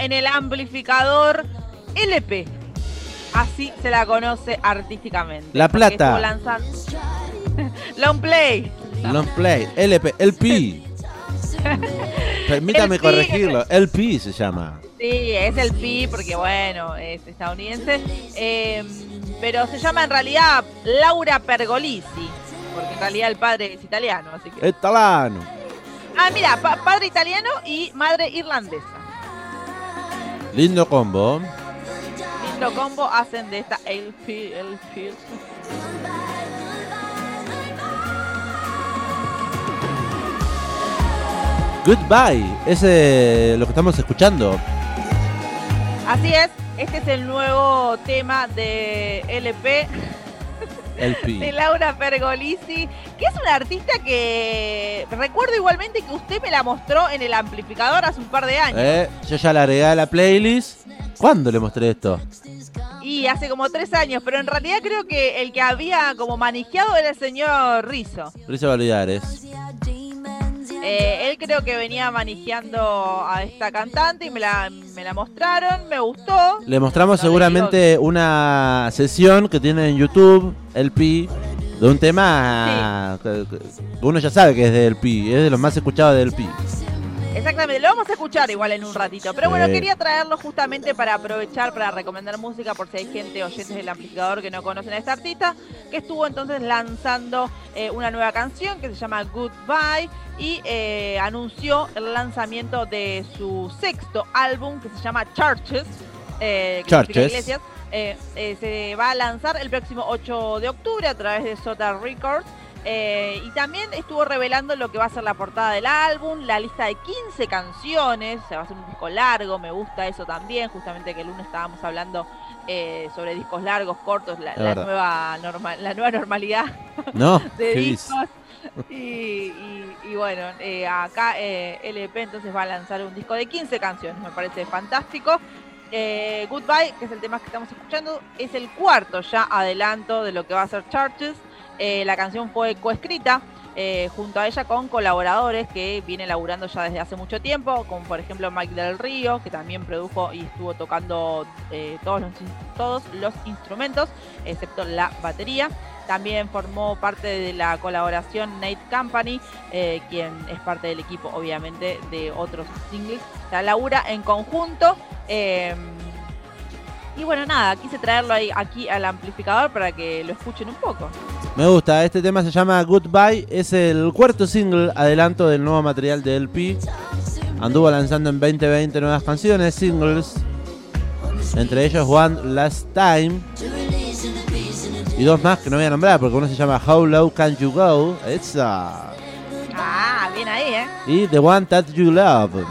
En el amplificador LP. Así se la conoce artísticamente. La Plata. lanzando- Long Play. Long play, LP, LP. Permítame corregirlo, LP se llama. Sí, es el Pi porque bueno, es estadounidense. Eh, pero se llama en realidad Laura Pergolisi. Porque en realidad el padre es italiano, así que. Es talano. Ah, mira, pa- padre italiano y madre irlandesa. Lindo combo. Lindo combo hacen de esta LP, LP. Goodbye. Ese es lo que estamos escuchando. Así es, este es el nuevo tema de LP de. Laura Pergolisi, que es una artista que recuerdo igualmente que usted me la mostró en el amplificador hace un par de años. Eh, yo ya la agregué a la playlist. ¿Cuándo le mostré esto? Y hace como tres años, pero en realidad creo que el que había como manejado era el señor Rizzo. Risa Validares. Eh, él creo que venía manejando a esta cantante y me la, me la mostraron, me gustó. Le mostramos seguramente una sesión que tiene en YouTube, LP, de un tema que que uno ya sabe que es de LP, es de los más escuchados de LP. Exactamente, lo vamos a escuchar igual en un ratito. Pero bueno, Sí. quería traerlo justamente para aprovechar, para recomendar música, por si hay gente, oyentes del amplificador que no conocen a esta artista, que estuvo entonces lanzando eh, una nueva canción que se llama Goodbye y eh, anunció el lanzamiento de su sexto álbum que se llama Churches. eh, Churches. iglesias. Eh, eh, se va a lanzar el próximo 8 de octubre a través de Sota Records. Eh, y también estuvo revelando lo que va a ser la portada del álbum, la lista de 15 canciones, se va a hacer un disco largo, me gusta eso también, justamente que el lunes estábamos hablando eh, sobre discos largos, cortos, la, nueva norma- la nueva normalidad ¿No? de discos. Y, y- y bueno, eh, acá eh, LP entonces va a lanzar un disco de 15 canciones, me parece fantástico. Eh, Goodbye, que es el tema que estamos escuchando, es el cuarto ya adelanto de lo que va a ser Churches. Eh, la canción fue coescrita eh, junto a ella con colaboradores que viene laburando ya desde hace mucho tiempo, como por ejemplo Mike del Río, que también produjo y estuvo tocando eh, todos, los, instrumentos, excepto la batería. También formó parte de la colaboración Nate Company, eh, quien es parte del equipo, obviamente, de otros singles. La labura en conjunto. eh, y bueno, nada, quise traerlo aquí al amplificador para que lo escuchen un poco. Me gusta, este tema se llama Goodbye, es el cuarto single adelanto del nuevo material de LP. Anduvo lanzando en 2020 nuevas canciones, singles, entre ellos One Last Time y dos más que no voy a nombrar porque uno se llama How Low Can You Go, esa, Ah, bien ahí, ¿eh? y The One That You Love.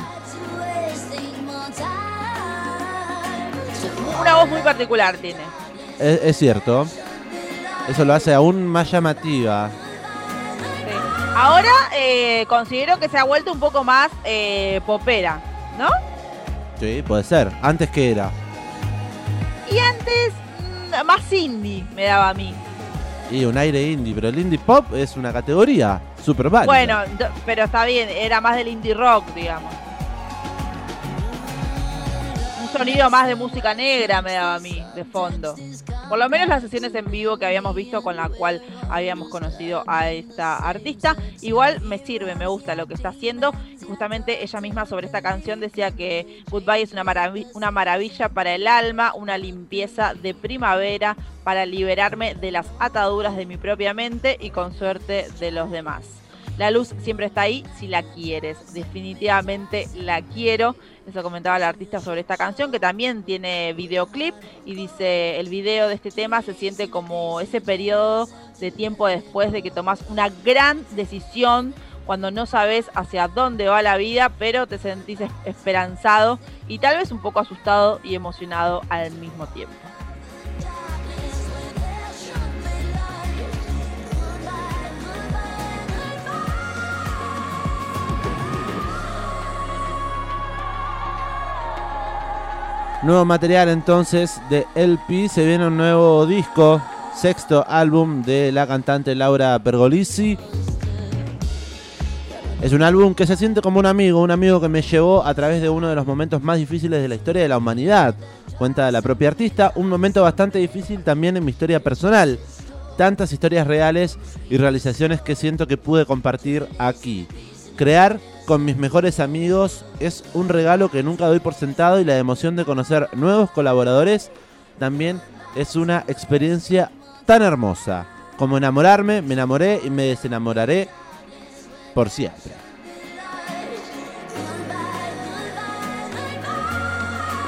Una voz muy particular tiene. Es, es cierto, eso lo hace aún más llamativa. Sí. Ahora eh, considero que se ha vuelto un poco más eh, popera, ¿no? Sí, puede ser. Antes que era. Y antes, mm, más indie me daba a mí. Y un aire indie, pero el indie pop es una categoría super válida. Bueno, pero está bien, era más del indie rock, digamos. Un sonido más de música negra me daba a mí, de fondo. Por lo menos las sesiones en vivo que habíamos visto con la cual habíamos conocido a esta artista. Igual me sirve, me gusta lo que está haciendo. Justamente ella misma sobre esta canción decía que Goodbye es una, una maravilla para el alma, una limpieza de primavera para liberarme de las ataduras de mi propia mente y con suerte de los demás. La luz siempre está ahí si la quieres. Definitivamente la quiero. Eso comentaba la artista sobre esta canción, que también tiene videoclip. Y dice, el video de este tema se siente como ese periodo de tiempo después de que tomas una gran decisión, cuando no sabes hacia dónde va la vida, pero te sentís es- esperanzado y tal vez un poco asustado y emocionado al mismo tiempo. Nuevo material entonces de LP. Se viene un nuevo disco. Sexto álbum de la cantante Laura Pergolisi. Es un álbum que se siente como un amigo, un amigo que me llevó a través de uno de los momentos más difíciles de la historia de la humanidad. Cuenta la propia artista, un momento bastante difícil también en mi historia personal. Tantas historias reales y realizaciones que siento que pude compartir aquí. Crear con mis mejores amigos es un regalo que nunca doy por sentado y la emoción de conocer nuevos colaboradores también es una experiencia tan hermosa. Como enamorarme, me enamoré y me desenamoraré por siempre.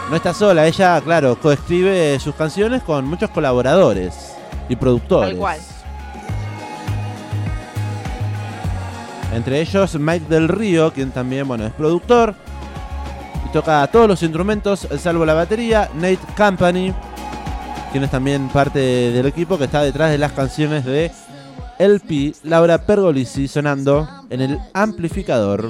No está sola, ella, claro, coescribe sus canciones con muchos colaboradores y productores. Entre ellos Mike del Río, quien también bueno, es productor y toca todos los instrumentos, salvo la batería. Nate Company, quien es también parte del equipo que está detrás de las canciones de LP. Laura Pergolisi sonando en el amplificador.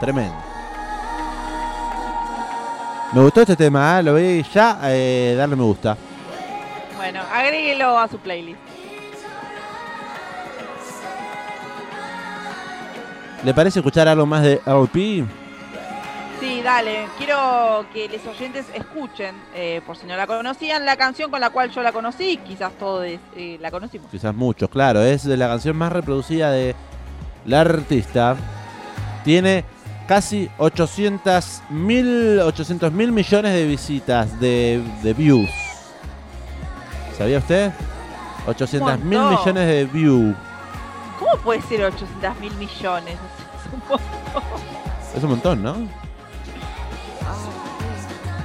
Tremendo. Me gustó este tema, ¿eh? lo voy ya eh, darle me gusta. Bueno, agréguelo a su playlist. ¿Le parece escuchar algo más de LP? Sí, dale. Quiero que los oyentes escuchen, eh, por si no la conocían, la canción con la cual yo la conocí. Quizás todos eh, la conocimos. Quizás muchos, claro. Es de la canción más reproducida de la artista. Tiene casi 800 mil 800 mil millones de visitas, de, de views. ¿Sabía usted? 800 mil millones de views. ¿Cómo puede ser 800 mil millones? Es un montón. Es un montón, ¿no?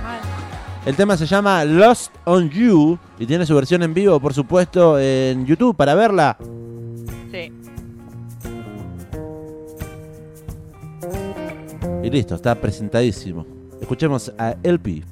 Mal. El tema se llama Lost on You y tiene su versión en vivo, por supuesto, en YouTube para verla. Sí. Y listo, está presentadísimo. Escuchemos a LP.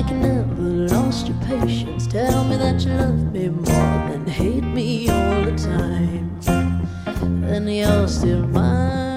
Like you never lost your patience. Tell me that you love me more than hate me all the time. then you're still mine.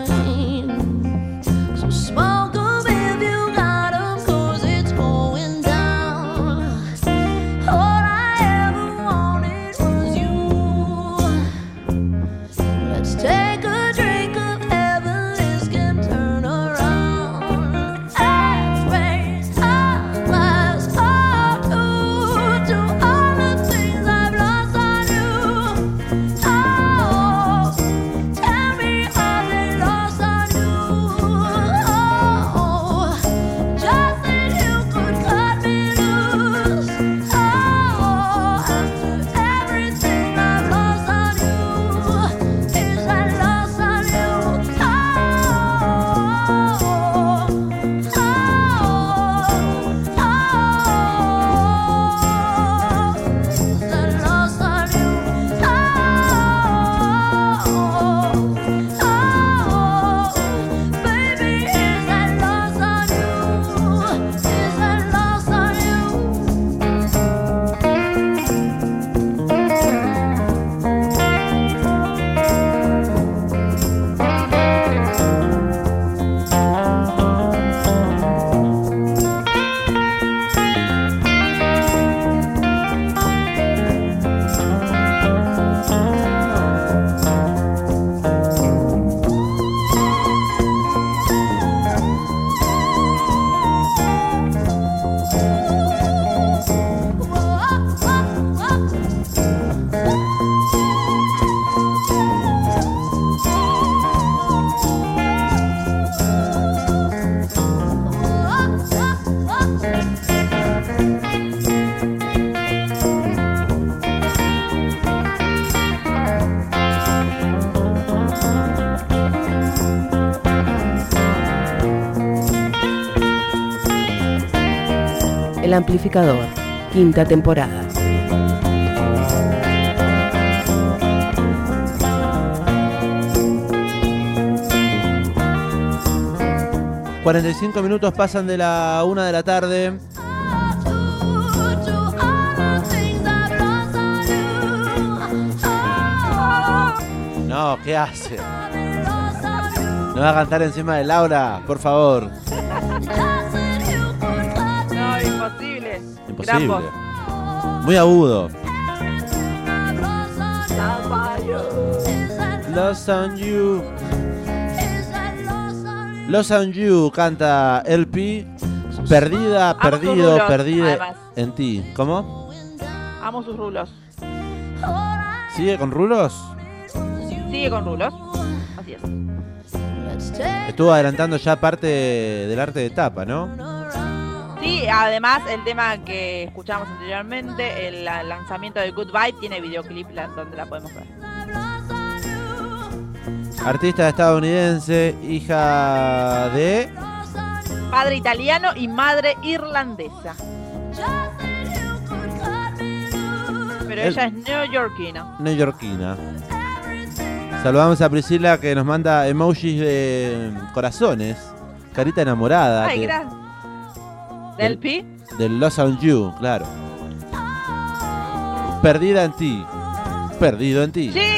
El amplificador, quinta temporada. Mm. 45 minutos pasan de la una de la tarde. No, ¿qué hace? No va a cantar encima de Laura, por favor. Gran. Muy agudo. Lost on You. Lost on You canta LP. Perdida, Amo perdido, rulos, perdida además. en ti. ¿Cómo? Amo sus rulos. ¿Sigue con rulos? Sigue con rulos. Así es. Estuvo adelantando ya parte del arte de tapa, ¿no? Sí, además el tema que escuchamos anteriormente, el la- lanzamiento de Goodbye, tiene videoclip donde la podemos ver. Artista estadounidense, hija de... Padre italiano y madre irlandesa. Pero El- ella es neoyorquina. neoyorquina. Saludamos a Priscila que nos manda emojis de corazones. Carita enamorada. Ay, que- gracias. ¿Del Pi? Del Lost on You, claro. Perdida en ti. Perdido en ti. Sí,